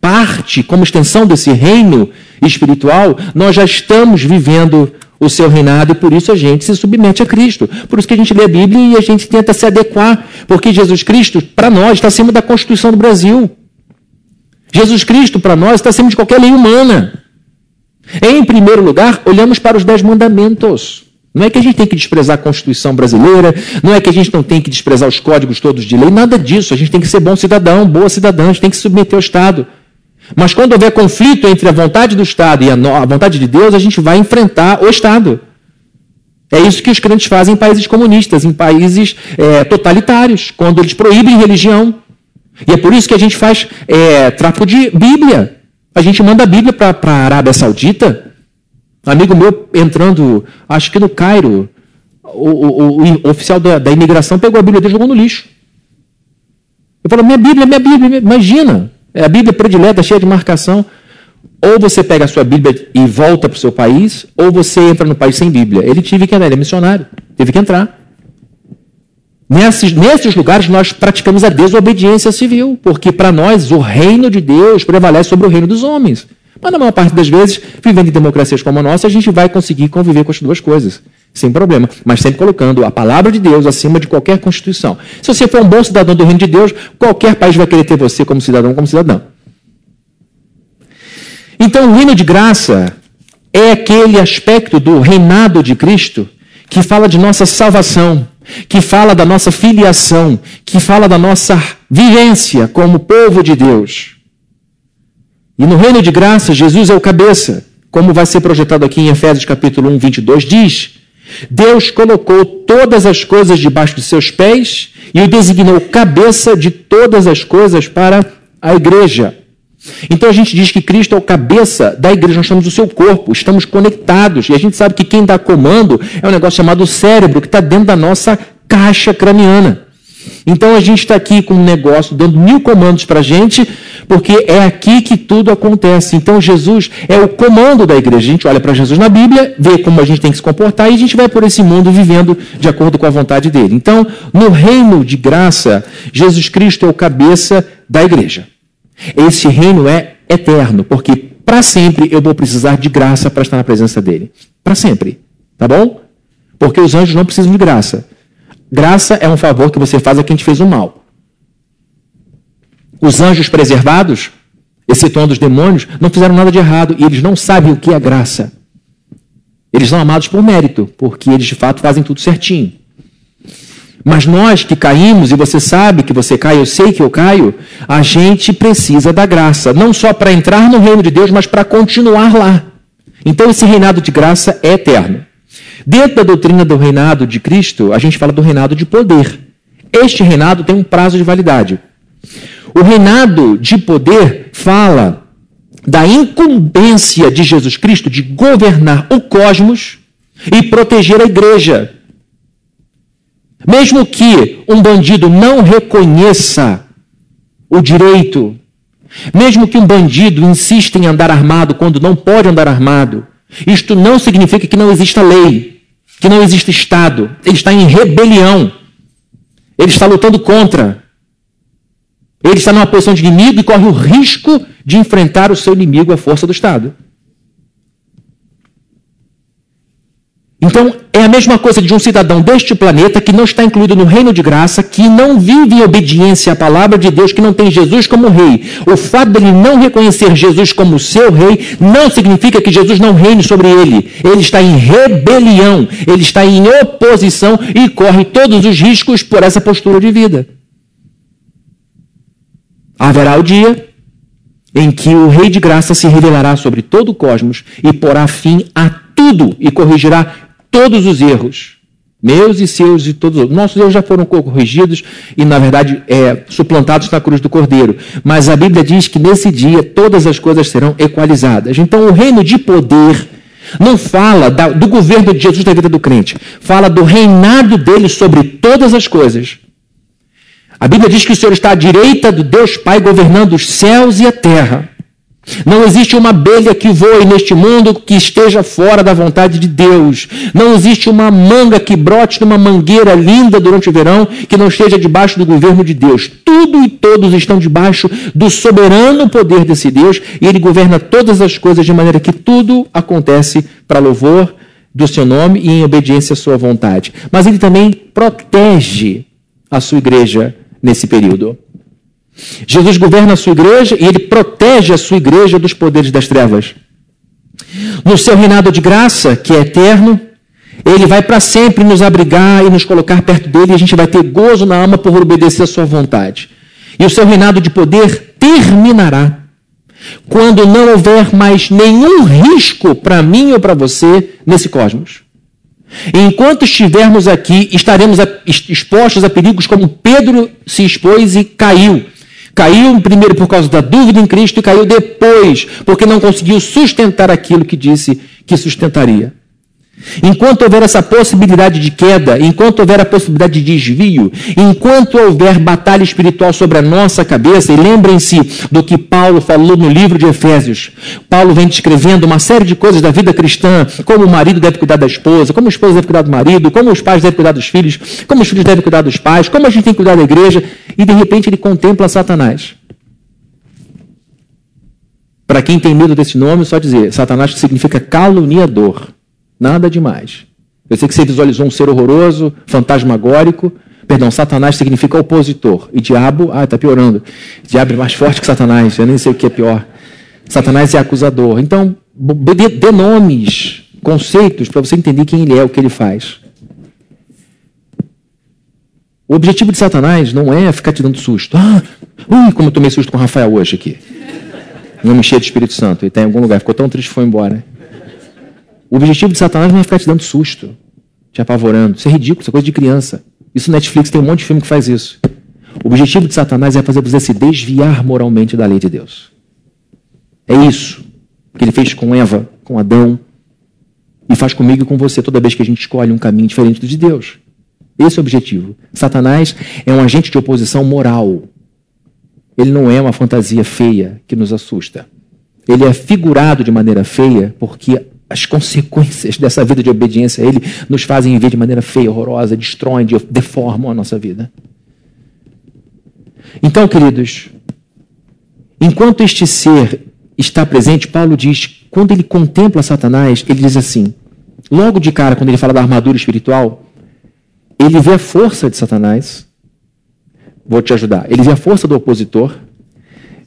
parte, como extensão desse reino espiritual, nós já estamos vivendo o seu reinado e por isso a gente se submete a Cristo. Por isso que a gente lê a Bíblia e a gente tenta se adequar, porque Jesus Cristo, para nós, está acima da Constituição do Brasil. Jesus Cristo, para nós, está acima de qualquer lei humana. Em primeiro lugar, olhamos para os dez mandamentos. Não é que a gente tem que desprezar a Constituição brasileira, não é que a gente não tem que desprezar os códigos todos de lei, nada disso. A gente tem que ser bom cidadão, boa cidadã, a gente tem que se submeter ao Estado. Mas quando houver conflito entre a vontade do Estado e a, vontade de Deus, a gente vai enfrentar o Estado. É isso que os crentes fazem em países comunistas, em países é, totalitários, quando eles proíbem religião. E é por isso que a gente faz é, tráfico de Bíblia. A gente manda a Bíblia para a Arábia Saudita. Um amigo meu entrando, acho que no Cairo, o, o, o oficial da, da, imigração pegou a Bíblia dele e jogou no lixo. Eu falo, minha Bíblia, minha Bíblia, imagina. É a Bíblia predileta, cheia de marcação. Ou você pega a sua Bíblia e volta para o seu país, ou você entra no país sem Bíblia. Ele teve que entrar, ele é missionário, teve que entrar. Nesses, nesses lugares nós praticamos a desobediência civil, porque para nós o reino de Deus prevalece sobre o reino dos homens. Mas na maior parte das vezes, vivendo em democracias como a nossa, a gente vai conseguir conviver com as duas coisas sem problema, mas sempre colocando a palavra de Deus acima de qualquer constituição. Se você for um bom cidadão do reino de Deus, qualquer país vai querer ter você como cidadão, como cidadão. Então, o reino de graça é aquele aspecto do reinado de Cristo que fala de nossa salvação, que fala da nossa filiação, que fala da nossa vivência como povo de Deus. E no reino de graça, Jesus é o cabeça, como vai ser projetado aqui em Efésios capítulo 1, 22, diz: Deus colocou todas as coisas debaixo de seus pés e o designou cabeça de todas as coisas para a igreja. Então a gente diz que Cristo é o cabeça da igreja, nós somos o seu corpo, estamos conectados. E a gente sabe que quem dá comando é um negócio chamado cérebro, que está dentro da nossa caixa craniana. Então a gente está aqui com um negócio dando mil comandos para a gente, porque é aqui que tudo acontece. Então Jesus é o comando da igreja. A gente olha para Jesus na Bíblia, vê como a gente tem que se comportar e a gente vai por esse mundo vivendo de acordo com a vontade dele. Então, no reino de graça, Jesus Cristo é o cabeça da igreja. Esse reino é eterno, porque para sempre eu vou precisar de graça para estar na presença dele. Para sempre. Tá bom? Porque os anjos não precisam de graça. Graça é um favor que você faz a quem te fez o mal. Os anjos preservados, excetuando os demônios, não fizeram nada de errado e eles não sabem o que é graça. Eles são amados por mérito, porque eles de fato fazem tudo certinho. Mas nós que caímos, e você sabe que você cai, eu sei que eu caio, a gente precisa da graça, não só para entrar no reino de Deus, mas para continuar lá. Então esse reinado de graça é eterno. Dentro da doutrina do reinado de Cristo, a gente fala do reinado de poder. Este reinado tem um prazo de validade. O reinado de poder fala da incumbência de Jesus Cristo de governar o cosmos e proteger a igreja. Mesmo que um bandido não reconheça o direito, mesmo que um bandido insista em andar armado quando não pode andar armado, isto não significa que não exista lei, que não exista Estado. Ele está em rebelião. Ele está lutando contra. Ele está numa posição de inimigo e corre o risco de enfrentar o seu inimigo, a força do Estado. Então, é a mesma coisa de um cidadão deste planeta que não está incluído no reino de graça, que não vive em obediência à palavra de Deus, que não tem Jesus como rei. O fato dele não reconhecer Jesus como seu rei não significa que Jesus não reine sobre ele. Ele está em rebelião, ele está em oposição e corre todos os riscos por essa postura de vida. Haverá o dia em que o Rei de Graça se revelará sobre todo o cosmos e porá fim a tudo e corrigirá todos os erros, meus e seus e todos os Nossos erros já foram corrigidos e, na verdade, é, suplantados na cruz do Cordeiro. Mas a Bíblia diz que nesse dia todas as coisas serão equalizadas. Então, o reino de poder não fala da, do governo de Jesus na vida do crente, fala do reinado dele sobre todas as coisas. A Bíblia diz que o Senhor está à direita do Deus Pai governando os céus e a terra. Não existe uma abelha que voe neste mundo que esteja fora da vontade de Deus. Não existe uma manga que brote numa mangueira linda durante o verão que não esteja debaixo do governo de Deus. Tudo e todos estão debaixo do soberano poder desse Deus e ele governa todas as coisas de maneira que tudo acontece para louvor do seu nome e em obediência à sua vontade. Mas ele também protege a sua igreja nesse período. Jesus governa a sua igreja e ele protege a sua igreja dos poderes das trevas. No seu reinado de graça, que é eterno, ele vai para sempre nos abrigar e nos colocar perto dele e a gente vai ter gozo na alma por obedecer a sua vontade. E o seu reinado de poder terminará quando não houver mais nenhum risco para mim ou para você nesse cosmos. Enquanto estivermos aqui, estaremos expostos a perigos como Pedro se expôs e caiu. Caiu primeiro por causa da dúvida em Cristo e caiu depois porque não conseguiu sustentar aquilo que disse que sustentaria. Enquanto houver essa possibilidade de queda, enquanto houver a possibilidade de desvio, enquanto houver batalha espiritual sobre a nossa cabeça, e lembrem-se do que Paulo falou no livro de Efésios. Paulo vem descrevendo uma série de coisas da vida cristã, como o marido deve cuidar da esposa, como a esposa deve cuidar do marido, como os pais devem cuidar dos filhos, como os filhos devem cuidar dos pais, como a gente tem que cuidar da igreja, e de repente ele contempla Satanás. Para quem tem medo desse nome, só dizer, Satanás significa caluniador. Nada demais. Eu sei que você visualizou um ser horroroso, fantasmagórico. Perdão, Satanás significa opositor. E diabo, ah, está piorando. Diabo é mais forte que Satanás. Eu nem sei o que é pior. Satanás é acusador. Então, Dê, dê nomes, conceitos, para você entender quem ele é, o que ele faz. O objetivo de Satanás não é ficar te dando susto. Ah, ui, como eu tomei susto com o Rafael hoje aqui. Não me de Espírito Santo. Ele está em algum lugar. Ficou tão triste que foi embora. O objetivo de Satanás não é ficar te dando susto, te apavorando. Isso é ridículo, isso é coisa de criança. Isso Netflix tem um monte de filme que faz isso. O objetivo de Satanás é fazer você se desviar moralmente da lei de Deus. É isso que ele fez com Eva, com Adão, e faz comigo e com você toda vez que a gente escolhe um caminho diferente do de Deus. Esse é o objetivo. Satanás é um agente de oposição moral. Ele não é uma fantasia feia que nos assusta. Ele é figurado de maneira feia porque as consequências dessa vida de obediência a ele nos fazem viver de maneira feia, horrorosa, destroem, deformam a nossa vida. Então, queridos, enquanto este ser está presente, Paulo diz, quando ele contempla Satanás, ele diz assim: logo de cara, quando ele fala da armadura espiritual, ele vê a força de Satanás. Vou te ajudar. Ele vê a força do opositor,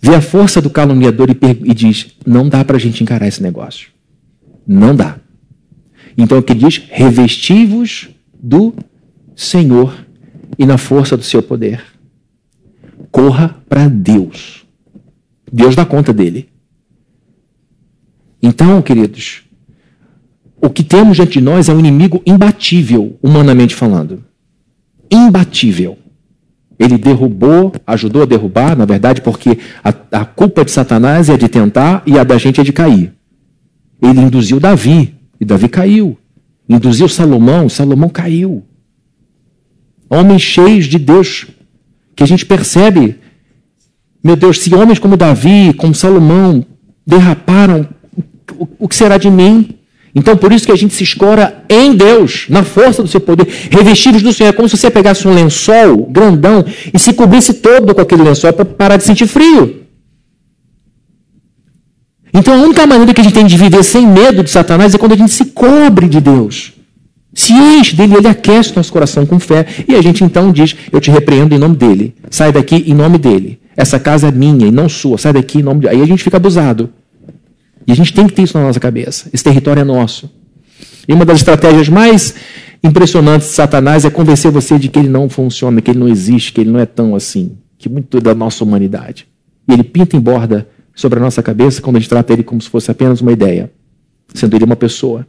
vê a força do caluniador e, e diz: não dá para a gente encarar esse negócio. Não dá. Então o que ele diz? Revestivos do Senhor e na força do seu poder. Corra para Deus. Deus dá conta dele. Então, queridos, o que temos diante de nós é um inimigo imbatível, humanamente falando. Imbatível. Ele derrubou, ajudou a derrubar, na verdade, porque a, a culpa de Satanás é de tentar e a da gente é de cair. Ele induziu Davi, e Davi caiu. Induziu Salomão, Salomão caiu. Homens cheios de Deus, que a gente percebe, meu Deus, se homens como Davi, como Salomão, derraparam, o que será de mim? Então, por isso que a gente se escora em Deus, na força do seu poder, revestidos do Senhor. É como se você pegasse um lençol grandão e se cobrisse todo com aquele lençol para parar de sentir frio. Então, a única maneira que a gente tem de viver sem medo de Satanás é quando a gente se cobre de Deus. Se enche dele, ele aquece nosso coração com fé. E a gente então diz: Eu te repreendo em nome dele. Sai daqui em nome dele. Essa casa é minha e não sua. Sai daqui em nome dele. Aí a gente fica abusado. E a gente tem que ter isso na nossa cabeça. Esse território é nosso. E uma das estratégias mais impressionantes de Satanás é convencer você de que ele não funciona, que ele não existe, que ele não é tão assim, que muito da nossa humanidade. E ele pinta em borda sobre a nossa cabeça quando a gente trata ele como se fosse apenas uma ideia, sendo ele uma pessoa.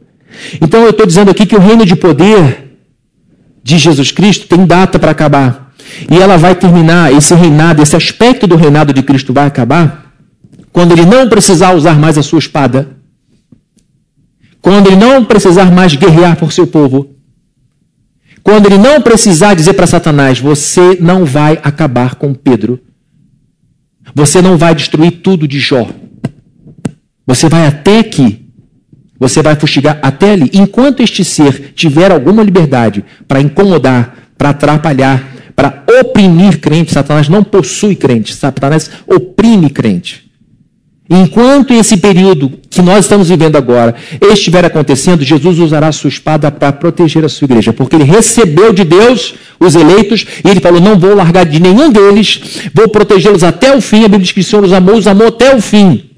Então eu estou dizendo aqui que o reino de poder de Jesus Cristo tem data para acabar. E ela vai terminar, esse reinado, esse aspecto do reinado de Cristo vai acabar quando ele não precisar usar mais a sua espada, quando ele não precisar mais guerrear por seu povo, quando ele não precisar dizer para Satanás: Você não vai acabar com Pedro, você não vai destruir tudo de Jó, você vai até aqui, você vai fustigar até ali. Enquanto este ser tiver alguma liberdade para incomodar, para atrapalhar, para oprimir crente, Satanás não possui crente, Satanás oprime crente. Enquanto esse período que nós estamos vivendo agora estiver acontecendo, Jesus usará a sua espada para proteger a sua igreja, porque ele recebeu de Deus os eleitos e ele falou: Não vou largar de nenhum deles, vou protegê-los até o fim. A Bíblia diz que o Senhor os amou, os amou até o fim.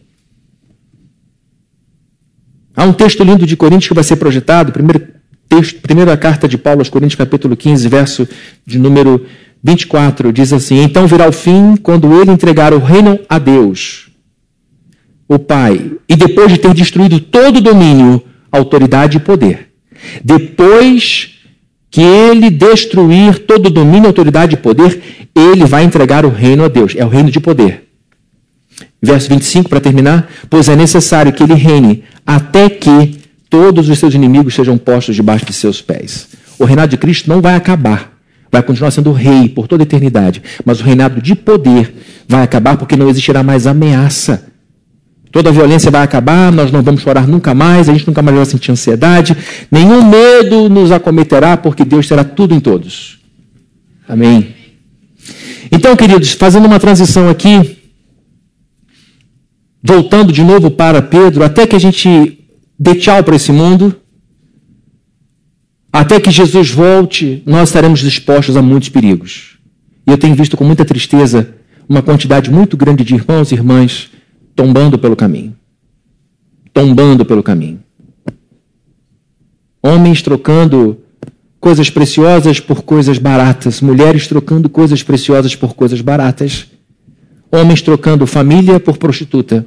Há um texto lindo de Coríntios que vai ser projetado, primeiro texto, primeira carta de Paulo aos Coríntios, capítulo 15, verso de número 24, diz assim: Então virá o fim quando ele entregar o reino a Deus o Pai, e depois de ter destruído todo o domínio, autoridade e poder, depois que ele destruir todo o domínio, autoridade e poder, ele vai entregar o reino a Deus. É o reino de poder. Verso 25, para terminar: Pois é necessário que ele reine até que todos os seus inimigos sejam postos debaixo de seus pés. O reinado de Cristo não vai acabar. Vai continuar sendo rei por toda a eternidade. Mas o reinado de poder vai acabar porque não existirá mais ameaça Toda a violência vai acabar, nós não vamos chorar nunca mais, a gente nunca mais vai sentir ansiedade, nenhum medo nos acometerá, porque Deus será tudo em todos. Amém. Então, queridos, fazendo uma transição aqui, voltando de novo para Pedro, até que a gente dê tchau para esse mundo, até que Jesus volte, nós estaremos dispostos a muitos perigos. E eu tenho visto com muita tristeza uma quantidade muito grande de irmãos e irmãs tombando pelo caminho. tombando pelo caminho. Homens trocando coisas preciosas por coisas baratas, mulheres trocando coisas preciosas por coisas baratas, homens trocando família por prostituta,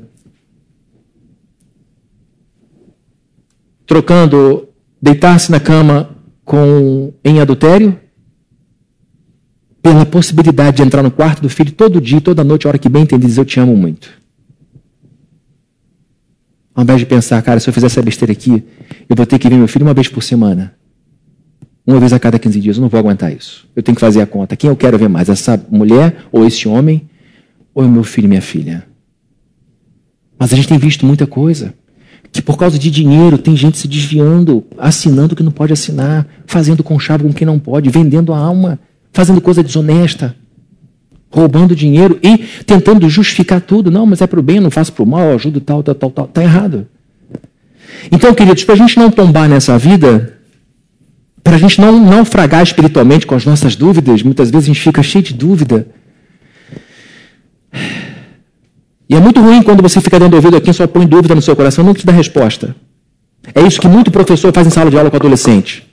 trocando deitar-se na cama com em adultério pela possibilidade de entrar no quarto do filho todo dia, toda noite, a hora que bem entende, dizer eu te amo muito. Ao invés de pensar, cara, se eu fizer essa besteira aqui, eu vou ter que ver meu filho uma vez por semana. Uma vez a cada 15 dias, eu não vou aguentar isso. Eu tenho que fazer a conta. Quem eu quero ver mais? Essa mulher ou esse homem? Ou é meu filho e minha filha? Mas a gente tem visto muita coisa. Que por causa de dinheiro tem gente se desviando, assinando o que não pode assinar, fazendo conchavo com quem não pode, vendendo a alma fazendo coisa desonesta, roubando dinheiro e tentando justificar tudo. Não, mas é para o bem, eu não faço para o mal, eu ajudo tal, tal, tal, tal. Está errado. Então, queridos, para a gente não tombar nessa vida, para a gente não naufragar espiritualmente com as nossas dúvidas, muitas vezes a gente fica cheio de dúvida. E é muito ruim quando você fica dando ouvido a quem só põe dúvida no seu coração, não te dá resposta. É isso que muito professor faz em sala de aula com adolescente.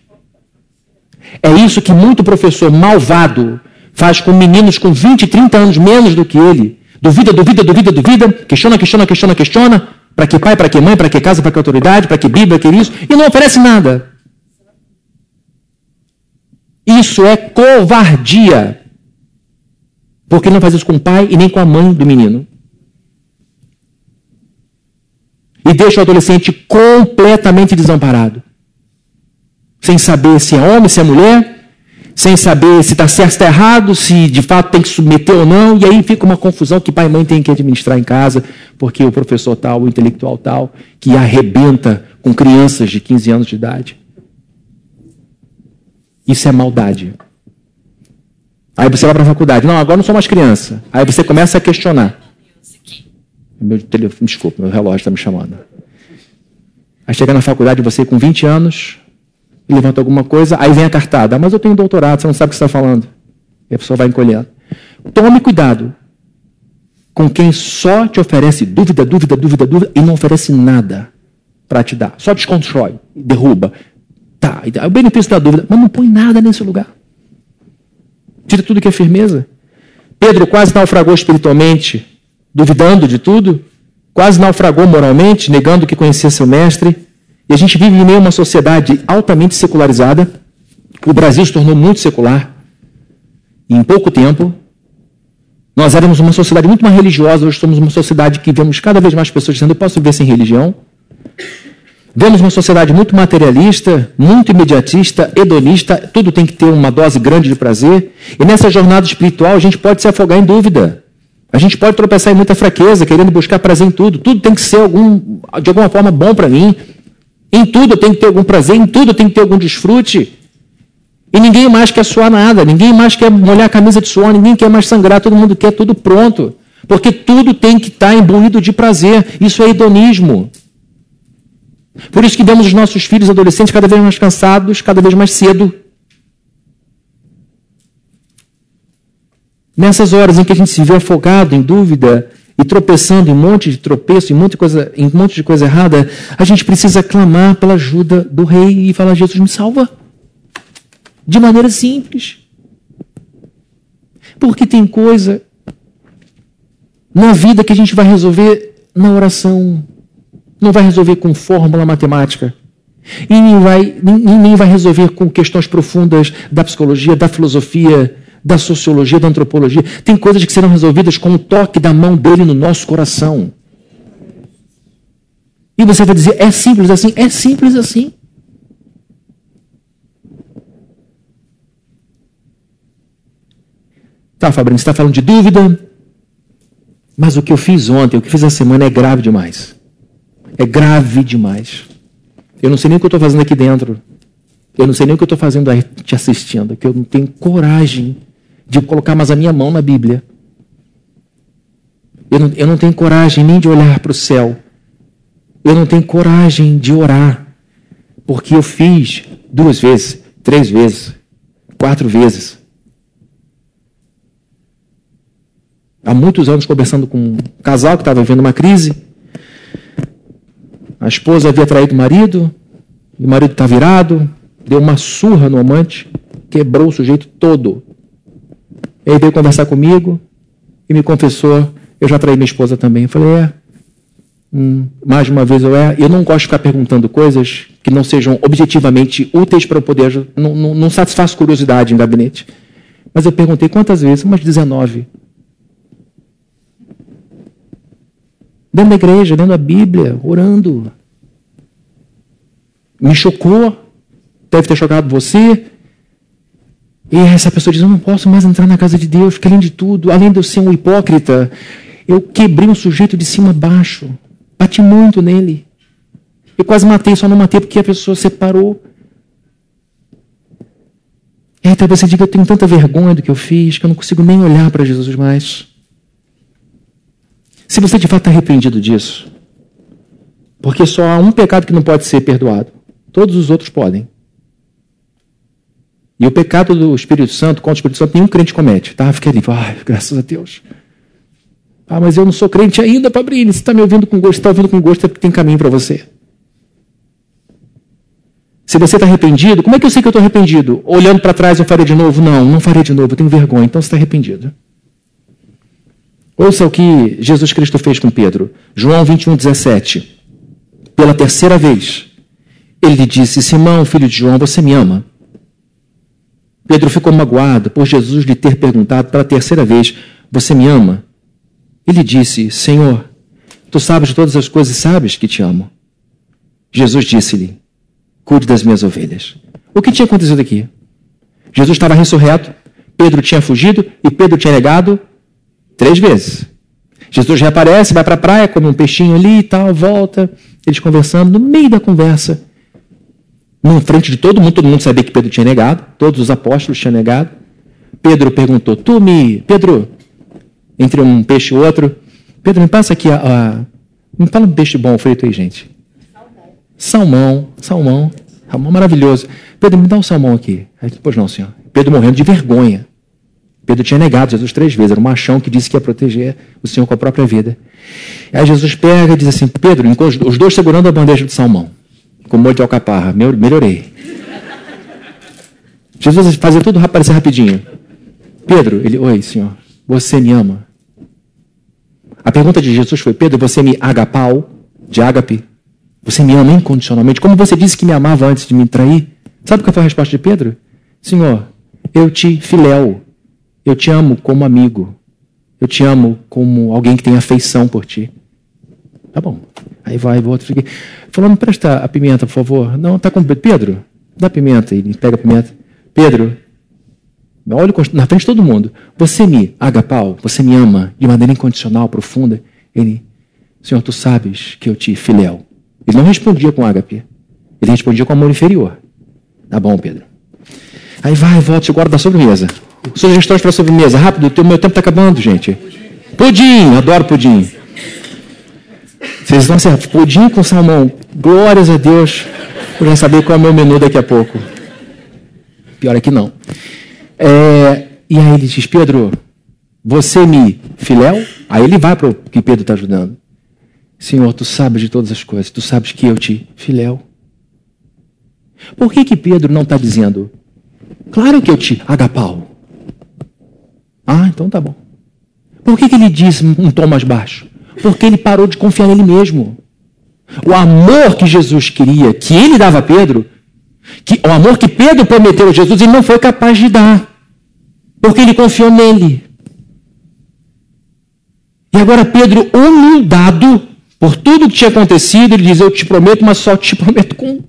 É isso que muito professor malvado faz com meninos com 20, 30 anos menos do que ele. Duvida, duvida, duvida, duvida, questiona, questiona, questiona, questiona. Para que pai, para que mãe, para que casa, para que autoridade, para que Bíblia, que isso, e não oferece nada. Isso é covardia. Porque não faz isso com o pai e nem com a mãe do menino. E deixa o adolescente completamente desamparado sem saber se é homem, se é mulher, sem saber se está certo, está errado, se de fato tem que submeter ou não, e aí fica uma confusão que pai e mãe tem que administrar em casa, porque o professor tal, o intelectual tal, que arrebenta com crianças de 15 anos de idade. Isso é maldade. Aí você vai para a faculdade. Não, agora não sou mais criança. Aí você começa a questionar. Meu telefone, desculpa, meu relógio está me chamando. Aí chega na faculdade, você com 20 anos, levanta alguma coisa, aí vem a cartada. Mas eu tenho doutorado, você não sabe o que está falando. E a pessoa vai encolhendo. Tome cuidado com quem só te oferece dúvida, dúvida, dúvida, dúvida e não oferece nada para te dar. Só desconstrói, derruba. Tá, o benefício da dúvida, mas não põe nada nesse lugar. Tira tudo que é firmeza. Pedro quase naufragou espiritualmente, duvidando de tudo, quase naufragou moralmente, negando que conhecia seu mestre. E a gente vive em meio a uma sociedade altamente secularizada. O Brasil se tornou muito secular. Em pouco tempo, nós éramos uma sociedade muito mais religiosa, hoje somos uma sociedade que vemos cada vez mais pessoas dizendo: eu posso viver sem religião. Vemos uma sociedade muito materialista, muito imediatista, hedonista, tudo tem que ter uma dose grande de prazer. E nessa jornada espiritual a gente pode se afogar em dúvida. A gente pode tropeçar em muita fraqueza, querendo buscar prazer em tudo. Tudo tem que ser algum, de alguma forma bom para mim. Em tudo eu tenho que ter algum prazer, em tudo eu tenho que ter algum desfrute. E ninguém mais quer suar nada, ninguém mais quer molhar a camisa de suor, ninguém quer mais sangrar, todo mundo quer tudo pronto. Porque tudo tem que estar imbuído de prazer. Isso é hedonismo. Por isso que vemos os nossos filhos adolescentes cada vez mais cansados, cada vez mais cedo. Nessas horas em que a gente se vê afogado em dúvida, e tropeçando em um monte de tropeço, em monte de coisa, em um monte de coisa errada, a gente precisa clamar pela ajuda do rei e falar: Jesus, me salva. De maneira simples. Porque tem coisa na vida que a gente vai resolver na oração. Não vai resolver com fórmula matemática. E nem vai, nem, nem vai resolver com questões profundas da psicologia, da filosofia, da sociologia, da antropologia. Tem coisas que serão resolvidas com o toque da mão dele no nosso coração. E você vai dizer, é simples assim? É simples assim. Tá, Fabrício, está falando de dúvida? Mas o que eu fiz ontem, o que fiz essa semana é grave demais. É grave demais. Eu não sei nem o que eu estou fazendo aqui dentro. Eu não sei nem o que eu estou fazendo aí te assistindo, que eu não tenho coragem de colocar mais a minha mão na Bíblia. Eu não, eu não tenho coragem nem de olhar para o céu. Eu não tenho coragem de orar. Porque eu fiz duas vezes, três vezes, quatro vezes. Há muitos anos conversando com um casal que estava vivendo uma crise. A esposa havia traído o marido, o marido está virado, deu uma surra no amante, quebrou o sujeito todo. Ele veio conversar comigo e me confessou: eu já traí minha esposa também. Eu falei: é. Hum, mais uma vez eu é. Eu não gosto de ficar perguntando coisas que não sejam objetivamente úteis para eu poder. Não, não, não satisfaz curiosidade em gabinete. Mas eu perguntei quantas vezes? Umas 19. Dentro da igreja, dentro da Bíblia, orando. Me chocou. Deve ter chocado você. E essa pessoa diz: Eu não posso mais entrar na casa de Deus, porque além de tudo, além de eu ser um hipócrita, eu quebrei um sujeito de cima a baixo. Bati muito nele. Eu quase matei, só não matei porque a pessoa separou. E aí talvez você diga: Eu tenho tanta vergonha do que eu fiz que eu não consigo nem olhar para Jesus mais. Se você de fato está arrependido disso, porque só há um pecado que não pode ser perdoado, todos os outros podem. E o pecado do Espírito Santo contra o Espírito Santo nenhum crente comete. Tá? Fica ali, ai, graças a Deus. Ah, mas eu não sou crente ainda, Fabrini. Você está me ouvindo com gosto, está ouvindo com gosto, é porque tem caminho para você. Se você está arrependido, como é que eu sei que eu estou arrependido? Olhando para trás eu farei de novo? Não, não farei de novo, eu tenho vergonha, então você está arrependido. Ouça o que Jesus Cristo fez com Pedro. João 21, 17. Pela terceira vez, ele lhe disse: Simão, filho de João, você me ama? Pedro ficou magoado por Jesus lhe ter perguntado pela terceira vez: Você me ama? Ele disse: Senhor, tu sabes todas as coisas e sabes que te amo. Jesus disse-lhe: Cuide das minhas ovelhas. O que tinha acontecido aqui? Jesus estava ressurreto, Pedro tinha fugido e Pedro tinha negado três vezes. Jesus reaparece, vai para a praia, come um peixinho ali e tal, volta, eles conversando. No meio da conversa, na frente de todo mundo, todo mundo sabia que Pedro tinha negado, todos os apóstolos tinham negado. Pedro perguntou: Tu me. Pedro, entre um peixe e outro, Pedro, me passa aqui a. a me fala um peixe bom feito aí, gente. Salmão, salmão, salmão maravilhoso. Pedro, me dá um salmão aqui. Aí, pois não, senhor. Pedro morrendo de vergonha. Pedro tinha negado Jesus três vezes, era um machão que disse que ia proteger o Senhor com a própria vida. Aí Jesus pega e diz assim: Pedro, os dois segurando a bandeja de salmão com molho de alcaparra. Melhorei. Jesus fazia tudo aparecer rapidinho. Pedro, ele, oi, senhor, você me ama? A pergunta de Jesus foi: Pedro, você me agapau, de ágape? Você me ama incondicionalmente? Como você disse que me amava antes de me trair? Sabe qual foi a resposta de Pedro? Senhor, eu te filéu. Eu te amo como amigo. Eu te amo como alguém que tem afeição por ti. Tá bom. Aí vai, volta, fica. Falou, me presta a pimenta, por favor. Não, tá com Pedro, dá pimenta. Ele pega a pimenta. Pedro, olha na frente de todo mundo. Você me agapau, você me ama de maneira incondicional, profunda. Ele, Senhor, tu sabes que eu te filéu. Ele não respondia com ágape. Ele respondia com amor inferior. Tá bom, Pedro. Aí vai, volta, guarda da sobremesa. Sugestões para sobremesa. Rápido, o meu tempo está acabando, gente. Pudim, adoro pudim. Vocês estão certos. Pudim com salmão. Glórias a Deus. Eu já saber qual é o meu menu daqui a pouco. Pior é que não. É, e aí ele diz, Pedro, você me filéu? Aí ele vai para o que Pedro está ajudando. Senhor, tu sabes de todas as coisas. Tu sabes que eu te filéu. Por que que Pedro não está dizendo, claro que eu te agapau? Ah, então tá bom. Por que, que ele diz um tom mais baixo? Porque ele parou de confiar nele mesmo. O amor que Jesus queria, que ele dava a Pedro, que, o amor que Pedro prometeu a Jesus, ele não foi capaz de dar. Porque ele confiou nele. E agora Pedro, humildado por tudo que tinha acontecido, ele diz: Eu te prometo, mas só te prometo com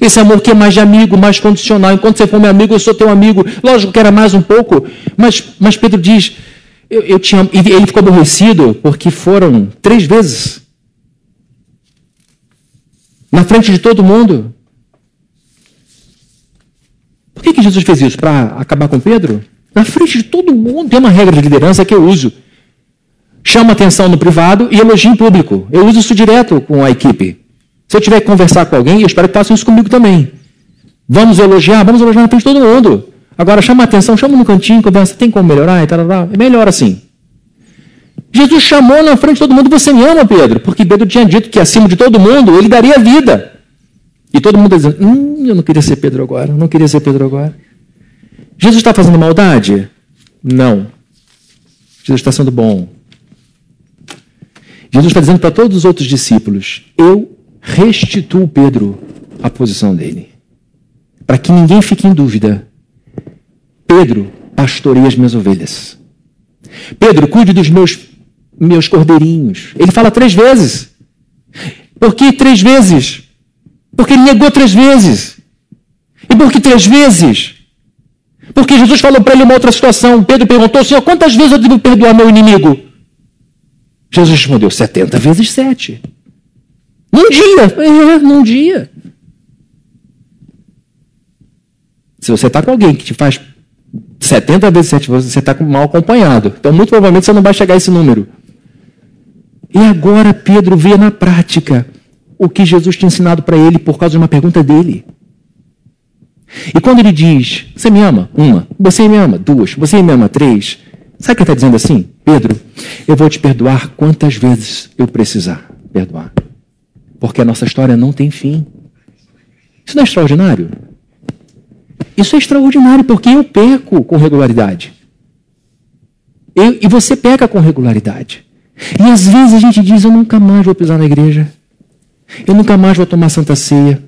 esse amor que é mais de amigo, mais condicional. Enquanto você for meu amigo, eu sou teu amigo. Lógico que era mais um pouco, mas, mas Pedro diz: eu, eu tinha, ele ficou aborrecido porque foram três vezes. Na frente de todo mundo. Por que, que Jesus fez isso? Para acabar com Pedro? Na frente de todo mundo. Tem uma regra de liderança que eu uso. Chama atenção no privado e elogio em público. Eu uso isso direto com a equipe. Se eu tiver que conversar com alguém, eu espero que façam isso comigo também. Vamos elogiar? Vamos elogiar na frente de todo mundo. Agora chama a atenção, chama no cantinho, conversa, tem como melhorar e tal, tal, É melhor assim. Jesus chamou na frente de todo mundo: Você me ama, Pedro? Porque Pedro tinha dito que acima de todo mundo ele daria vida. E todo mundo dizendo: Hum, eu não queria ser Pedro agora, não queria ser Pedro agora. Jesus está fazendo maldade? Não. Jesus está sendo bom. Jesus está dizendo para todos os outros discípulos: Eu restituo Pedro à posição dele. Para que ninguém fique em dúvida. Pedro pastoreia as minhas ovelhas. Pedro, cuide dos meus, meus cordeirinhos. Ele fala três vezes. Por que três vezes? Porque ele negou três vezes. E por que três vezes? Porque Jesus falou para ele uma outra situação. Pedro perguntou, Senhor, quantas vezes eu devo perdoar meu inimigo? Jesus respondeu, 70 vezes 7. Num dia. É, num dia. Se você está com alguém que te faz 70 vezes 7, você está mal acompanhado. Então, muito provavelmente, você não vai chegar a esse número. E agora Pedro vê na prática o que Jesus tinha ensinado para ele por causa de uma pergunta dele. E quando ele diz, você me ama? Uma. Você me ama? Duas. Você me ama? Três. Sabe o que ele está dizendo assim? Pedro, eu vou te perdoar quantas vezes eu precisar perdoar. Porque a nossa história não tem fim. Isso não é extraordinário? Isso é extraordinário porque eu peco com regularidade. Eu, e você peca com regularidade. E às vezes a gente diz: Eu nunca mais vou pisar na igreja. Eu nunca mais vou tomar santa ceia.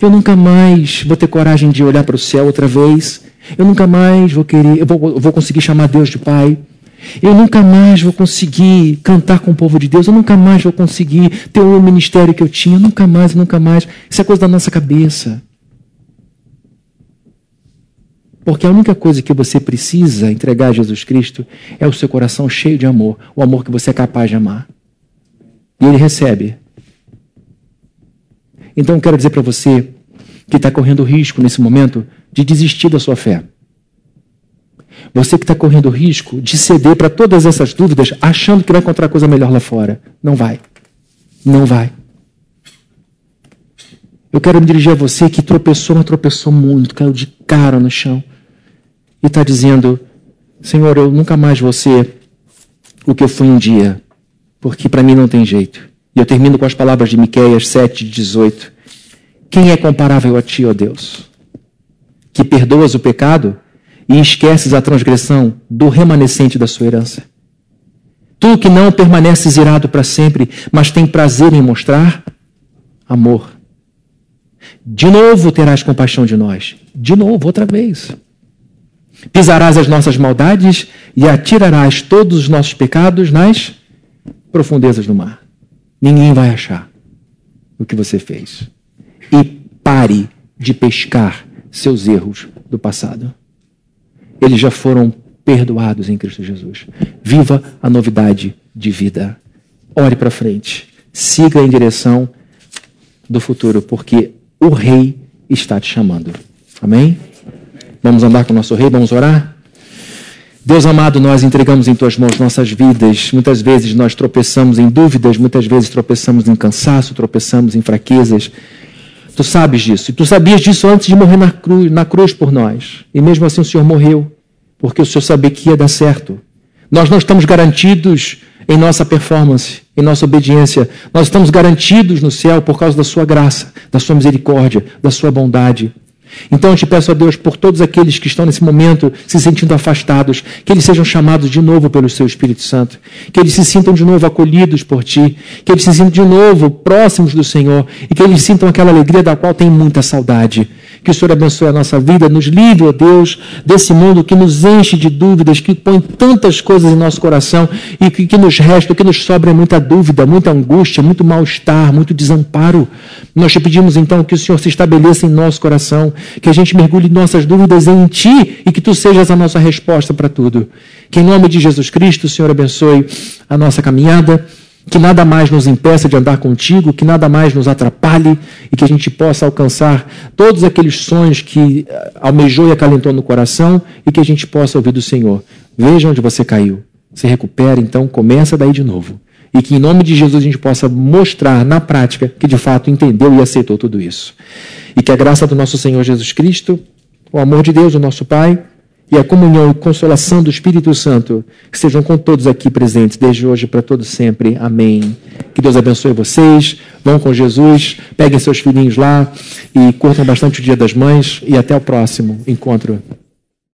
Eu nunca mais vou ter coragem de olhar para o céu outra vez. Eu nunca mais vou querer, eu vou, vou conseguir chamar Deus de Pai. Eu nunca mais vou conseguir cantar com o povo de Deus. Eu nunca mais vou conseguir ter o ministério que eu tinha. Eu nunca mais, nunca mais. Isso é coisa da nossa cabeça. Porque a única coisa que você precisa entregar a Jesus Cristo é o seu coração cheio de amor, o amor que você é capaz de amar. E ele recebe. Então quero dizer para você que está correndo risco nesse momento de desistir da sua fé. Você que está correndo risco de ceder para todas essas dúvidas, achando que vai encontrar coisa melhor lá fora. Não vai. Não vai. Eu quero me dirigir a você que tropeçou, mas tropeçou muito, caiu de cara no chão. E está dizendo: Senhor, eu nunca mais vou ser o que eu fui um dia, porque para mim não tem jeito. E eu termino com as palavras de Miqueias 7, 18. Quem é comparável a ti, ó Deus? Que perdoas o pecado e esqueces a transgressão do remanescente da sua herança. Tu que não permaneces irado para sempre, mas tem prazer em mostrar amor. De novo terás compaixão de nós. De novo, outra vez. Pisarás as nossas maldades e atirarás todos os nossos pecados nas profundezas do mar. Ninguém vai achar o que você fez. E pare de pescar seus erros do passado. Eles já foram perdoados em Cristo Jesus. Viva a novidade de vida. Ore para frente. Siga em direção do futuro, porque o Rei está te chamando. Amém? Vamos andar com o nosso Rei, vamos orar? Deus amado, nós entregamos em tuas mãos nossas vidas. Muitas vezes nós tropeçamos em dúvidas, muitas vezes tropeçamos em cansaço, tropeçamos em fraquezas. Tu sabes disso. E tu sabias disso antes de morrer na cruz, na cruz por nós. E mesmo assim o Senhor morreu, porque o Senhor sabia que ia dar certo. Nós não estamos garantidos em nossa performance, em nossa obediência. Nós estamos garantidos no céu por causa da sua graça, da sua misericórdia, da sua bondade. Então eu te peço a Deus por todos aqueles que estão nesse momento se sentindo afastados, que eles sejam chamados de novo pelo seu Espírito Santo, que eles se sintam de novo acolhidos por ti, que eles se sintam de novo próximos do Senhor e que eles sintam aquela alegria da qual tem muita saudade. Que o Senhor abençoe a nossa vida, nos livre, ó Deus, desse mundo que nos enche de dúvidas, que põe tantas coisas em nosso coração e que, que nos resta, que nos sobra muita dúvida, muita angústia, muito mal-estar, muito desamparo. Nós te pedimos então que o Senhor se estabeleça em nosso coração, que a gente mergulhe nossas dúvidas em Ti e que Tu sejas a nossa resposta para tudo. Que em nome de Jesus Cristo o Senhor abençoe a nossa caminhada que nada mais nos impeça de andar contigo, que nada mais nos atrapalhe e que a gente possa alcançar todos aqueles sonhos que eh, almejou e acalentou no coração e que a gente possa ouvir do Senhor. Veja onde você caiu. Se recupera, então começa daí de novo. E que em nome de Jesus a gente possa mostrar na prática que de fato entendeu e aceitou tudo isso. E que a graça do nosso Senhor Jesus Cristo, o amor de Deus, o nosso Pai, e a comunhão e consolação do Espírito Santo estejam com todos aqui presentes, desde hoje para todo sempre. Amém. Que Deus abençoe vocês. Vão com Jesus, peguem seus filhinhos lá e curtam bastante o Dia das Mães. E até o próximo encontro.